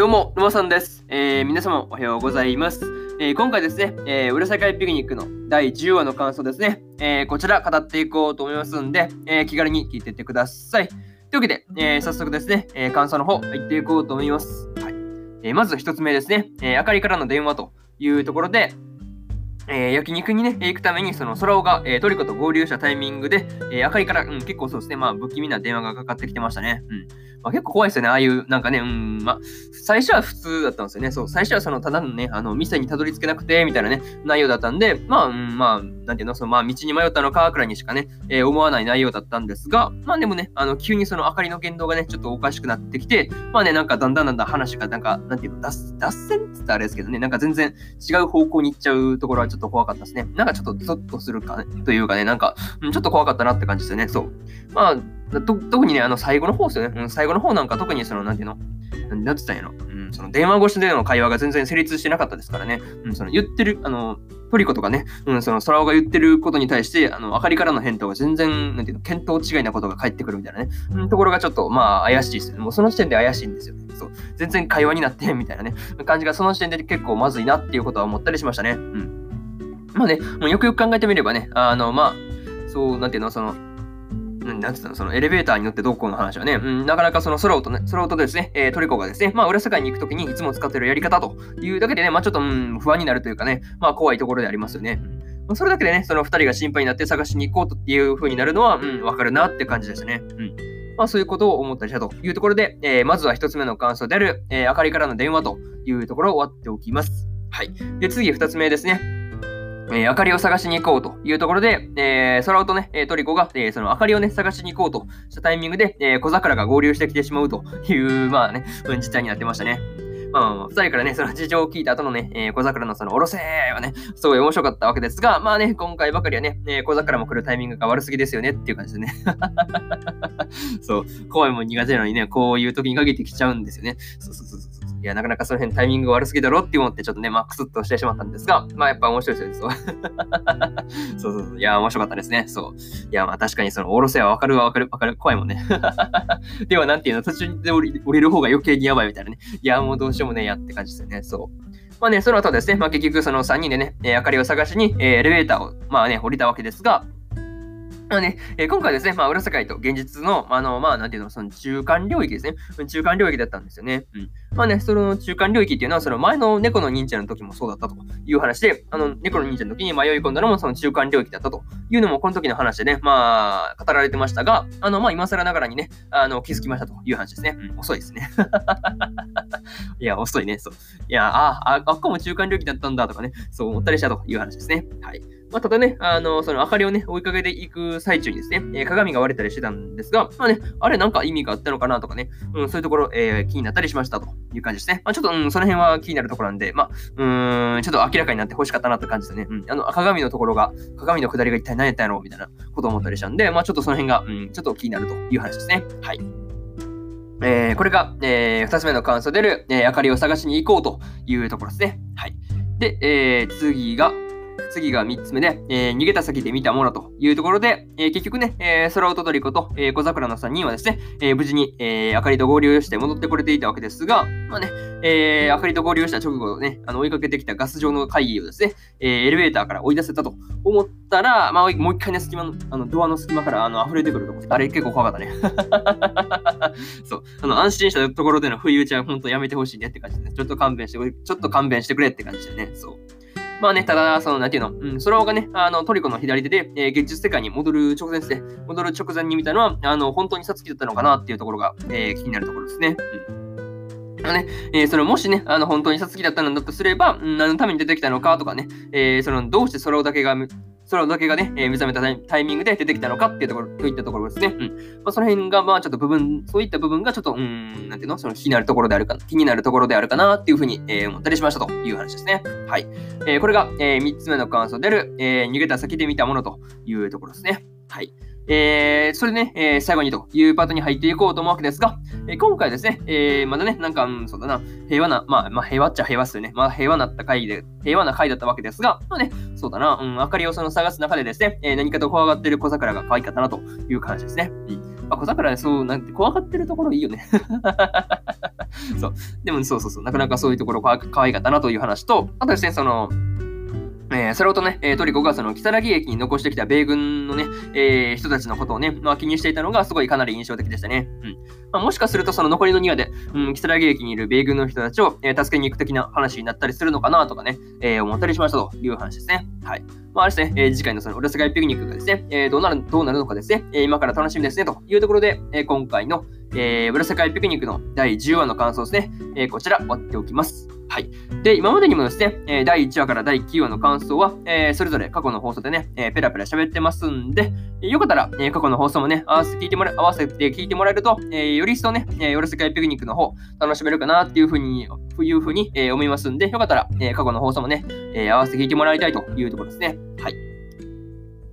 どうも、沼さんです。えー、皆様おはようございます。えー、今回ですね、えー、裏世界ピクニックの第10話の感想ですね、えー、こちら語っていこうと思いますんで、え、気軽に聞いていってください。というわけで、え、早速ですね、え、感想の方入っていこうと思います。はいえ、まず1つ目ですね、えー、あかりからの電話というところで、えー、焼肉にね、行くために、その、空尾が、えー、トリコと合流したタイミングで、えー、あかりから、うん、結構そうですね、まあ、不気味な電話がかかってきてましたね。うん。まあ、結構怖いですよね。ああいう、なんかね、うん、まあ、最初は普通だったんですよね。そう、最初はその、ただのね、あの、店にたどり着けなくて、みたいなね、内容だったんで、まあ、うん、まあ、なんていうの、その、まあ、道に迷ったのか、くらいにしかね、えー、思わない内容だったんですが、まあでもね、あの、急にその、明かりの言動がね、ちょっとおかしくなってきて、まあね、なんかだんだんだんだん話が、なんか、なんていうの、脱脱線って言ったらあれですけどね、なんか全然違う方向に行っちゃうところはちょっとっと怖かったですね。なんかちょっとゾッとするか、というかね、なんか、ちょっと怖かったなって感じですよね。そう。まあ、特にね、あの、最後の方ですよね。うん、最後の方なんか特にその、なんていうの、なんて言ったんやろ？うん、その電話越しでの会話が全然成立してなかったですからね。うん、その言ってる、あの、トリコとかね、うん、その空尾が言ってることに対して、あの、あかりからの返答が全然、なんていうの、見当違いなことが返ってくるみたいなね、うん、ところがちょっと、まあ、怪しいですよね。もうその時点で怪しいんですよね。そう。全然会話になってみたいなね、感じがその時点で結構まずいなっていうことは思ったりしましたね。うん。まあね、もうよくよく考えてみればね、あの、まあ、そう、なんていうの、その、なんつったの、そのエレベーターに乗ってどうこうの話はね、うん、なかなかそのソロとね、ソロとですね、えー、トリコがですね、まあ、裏世界に行くときにいつも使ってるやり方というだけでね、まあ、ちょっと、うん、不安になるというかね、まあ、怖いところでありますよね。まあ、それだけでね、その2人が心配になって探しに行こうとっていう風になるのは、うん、わかるなって感じですね。うん。まあ、そういうことを思ったりしたというところで、えー、まずは1つ目の感想である、えー、あかりからの電話というところを終わっておきます。はい。で、次2つ目ですね。えー、明かりを探しに行こうというところで、えー、空とね、トリコが、えー、その明かりをね、探しに行こうとしたタイミングで、え、小桜が合流してきてしまうという、まあね、事態になってましたね。まあまあまあ、二人からね、その事情を聞いた後のね、えー、小桜のその、おろせーはね、すごい面白かったわけですが、まあね、今回ばかりはね、えー、小桜も来るタイミングが悪すぎですよねっていう感じでね。そう、怖いもん苦手なのにね、こういう時に限ってきちゃうんですよね。そうそうそうそう。いや、なかなかその辺タイミング悪すぎだろって思ってちょっとね、まあ、クスッとしてしまったんですが、まあ、やっぱ面白いですよね、そう。そうそうそう。いや、面白かったですね。そう。いや、まあ、確かにその、おろせはわかるわ、わかる、わかる、怖いもんね。では、なんていうの、途中で降り降りる方が余計にやばいみたいなね。いや、もうどうしようもねえやって感じですよね。そう。まあね、その後ですね、まあ結局その3人でね、えー、明かりを探しに、えー、エレベーターを、まあね、降りたわけですが、まあね、えー、今回ですね、まあ、裏世界と現実の、あの、まあ、なんていうの、その中間領域ですね。中間領域だったんですよね。うん。まあね、その中間領域っていうのは、その前の猫の忍者の時もそうだったという話で、あの、猫の忍者の時に迷い込んだのもその中間領域だったというのも、この時の話でね、まあ、語られてましたが、あの、まあ、今更ながらにね、あの、気づきましたという話ですね。うん、遅いですね。いや、遅いね、そう。いや、あ、あ、あっこも中間領域だったんだとかね、そう思ったりしたという話ですね。はい。まあ、ただね、あの、その明かりをね、追いかけていく最中にですね、えー、鏡が割れたりしてたんですが、まあね、あれなんか意味があったのかなとかね、うん、そういうところ、えー、気になったりしましたという感じですね。まあ、ちょっと、うん、その辺は気になるところなんで、まあ、うん、ちょっと明らかになって欲しかったなって感じですね。うん、あの、鏡のところが、鏡の下りが一体何やったんやろうみたいなことを思ったりしたんで、まあ、ちょっとその辺が、うん、ちょっと気になるという話ですね。はい。えー、これが、えー、二つ目の感想でる、えー、明かりを探しに行こうというところですね。はい。で、えー、次が、次が3つ目で、えー、逃げた先で見たものというところで、えー、結局ね、えー、空音トリコと、えー、小桜の3人はですね、えー、無事に、えー、あかりと合流して戻ってこれていたわけですが、まあね、えー、あかりと合流した直後ね、あの追いかけてきたガス状の会議をですね、えー、エレベーターから追い出せたと思ったら、まあ、もう一回ね、隙間の、あの、ドアの隙間からあの溢れてくるとこあれ結構怖かったね。そう。あの、安心したところでの不意打ちは本当やめてほしいねって感じでね。ちょっと勘弁して、ちょっと勘弁してくれって感じでね。そう。まあね、ただ、その、なんていうの、うん、それがね、あの、トリコの左手で、えー、現実世界に戻る直前ですね、戻る直前に見たのは、あの、本当にサツキだったのかなっていうところが、えー、気になるところですね。うん。ね、えー、それもしね、あの、本当にサツキだったんだとすれば、何のために出てきたのかとかね、えー、その、どうしてそれだけが空だけがね、えー、目覚めたタイミングで出てきたのかっていうところ、といったところですね。うん。まあ、その辺が、まあ、ちょっと部分、そういった部分がちょっと、うん、なんていうの？その気になるところであるか、気になるところであるかなっていうふうに、えー、思ったりしましたという話ですね。はい。えー、これが、えー、3つ目の感想である、えー、逃げた先で見たものというところですね。はい。えー、それでね、えー、最後にというパートに入っていこうと思うわけですが、えー、今回ですね、え、まだね、なんか、うん、そうだな、平和な、まあ、まあ、平和っちゃ平和っすよね。まあ、平和なった回で、平和な回だったわけですが、まあね、そうだな、うん、明かりをその探す中でですね、え、何かと怖がってる小桜が可愛かったなという感じですね。うん。まあ、小桜、そう、なんて怖がってるところいいよね。そう。でも、そうそうそう。なかなかそういうところか可愛かったなという話と、あとですね、その、えー、それとね、えー、トリコがその、木更木駅に残してきた米軍のね、えー、人たちのことをね、まあ、気にしていたのがすごいかなり印象的でしたね。うん。まあ、もしかするとその残りの2話で、うん、木更木駅にいる米軍の人たちを、えー、助けに行く的な話になったりするのかなとかね、えー、思ったりしましたという話ですね。はい。まあ、あれですね、えー、次回のその、裏世界ピクニックがですね、えー、どうなる、どうなるのかですね、えー、今から楽しみですね、というところで、えー、今回の、えー、裏世界ピクニックの第10話の感想ですね、えー、こちら、終わっておきます。はい。で、今までにもですね、えー第1話から第9話の感想は、えー、それぞれ過去の放送でね、えー、ペラペラ喋ってますんで、よかったら、えー、過去の放送もね、合わせて聞いてもら合わせて聞いてもらえると、えー、より一層ね、えー、夜世界ピクニックの方、楽しめるかなっていうふうに、いうふうに、えー、思いますんで、よかったら、えー、過去の放送もね、えー、合わせて聞いてもらいたいというところですね。はい。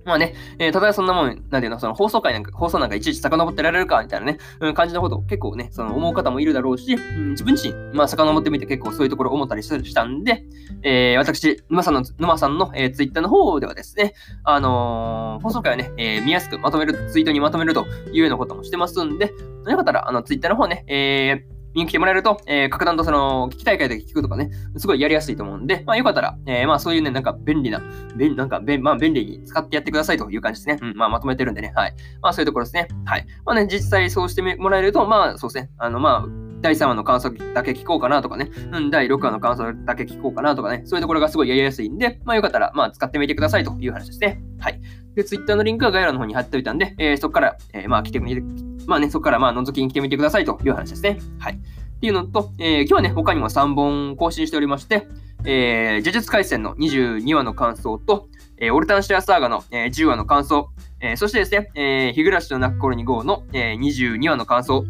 まあね、えー、ただそんなもん、なんていうの、その放送回なんか、放送なんかいちいち遡ってられるか、みたいなね、うん、感じのことを結構ね、その思う方もいるだろうし、うん、自分自身、まあ遡ってみて結構そういうところ思ったりしたんで、えー、私、沼さんの、沼さんの、えー、ツイッターの方ではですね、あのー、放送回をね、えー、見やすくまとめる、ツイートにまとめるというようなこともしてますんで、よかったら、あの、ツイッターの方ね、えー、に来てもらえると、えー、格段とその、聞きたい回で聞くとかね、すごいやりやすいと思うんで、まあよかったら、えー、まあそういうね、なんか便利な、便、なんか便、まあ便利に使ってやってくださいという感じですね。うん、まあまとめてるんでね、はい。まあそういうところですね。はい。まあね、実際そうしてもらえると、まあそうですね、あの、まあ、第3話の感想だけ聞こうかなとかね、うん、第6話の感想だけ聞こうかなとかね、そういうところがすごいやりやすいんで、まあよかったら、まあ使ってみてくださいという話ですね。はい。で、Twitter のリンクは概要欄の方に貼っておいたんで、えー、そこから、えー、まあ来てみて、まあね、そこからまあ覗きに来てみてくださいという話ですね。はい。っていうのと、えー、今日はね、他にも3本更新しておりまして、えー、呪術廻戦の22話の感想と、えー、オルタンシアサーガの、えー、10話の感想、えー、そしてですね、えー、日暮らしと泣く頃に GO の、えー、22話の感想、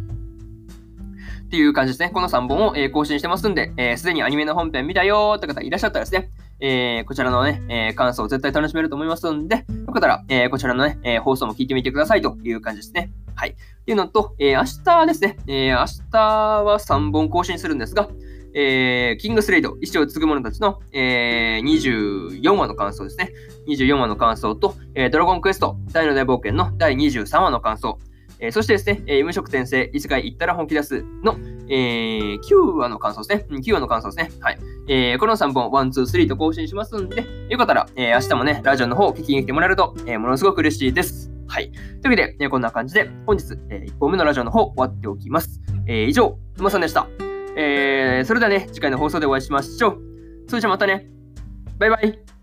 っていう感じですね。この3本を、えー、更新してますんで、す、えー、で、にアニメの本編見たよーって方いらっしゃったらですね、えー、こちらのね、えー、感想を絶対楽しめると思いますんで、よかったら、えー、こちらのね、えー、放送も聞いてみてくださいという感じですね。はい。っていうのと、えー、明日ですね、えー、明日は3本更新するんですが、えー、キングスレイド、一生継ぐ者たちの、えー、24話の感想ですね。24話の感想と、えー、ドラゴンクエスト、大の大冒険の第23話の感想、えー、そしてですね、えー、無職転生、異世界行ったら本気出すの、えー、9話の感想ですね。9話の感想ですね。はい。えー、この3本、1、2、3と更新しますんで、よかったら、えー、明日もね、ラジオの方を聞きに来てもらえると、えー、ものすごく嬉しいです。はい。というわけで、えこんな感じで、本日、え1本目のラジオの方、終わっておきます。え以上、沼さんでした。えそれではね、次回の放送でお会いしましょう。それじゃまたね。バイバイ。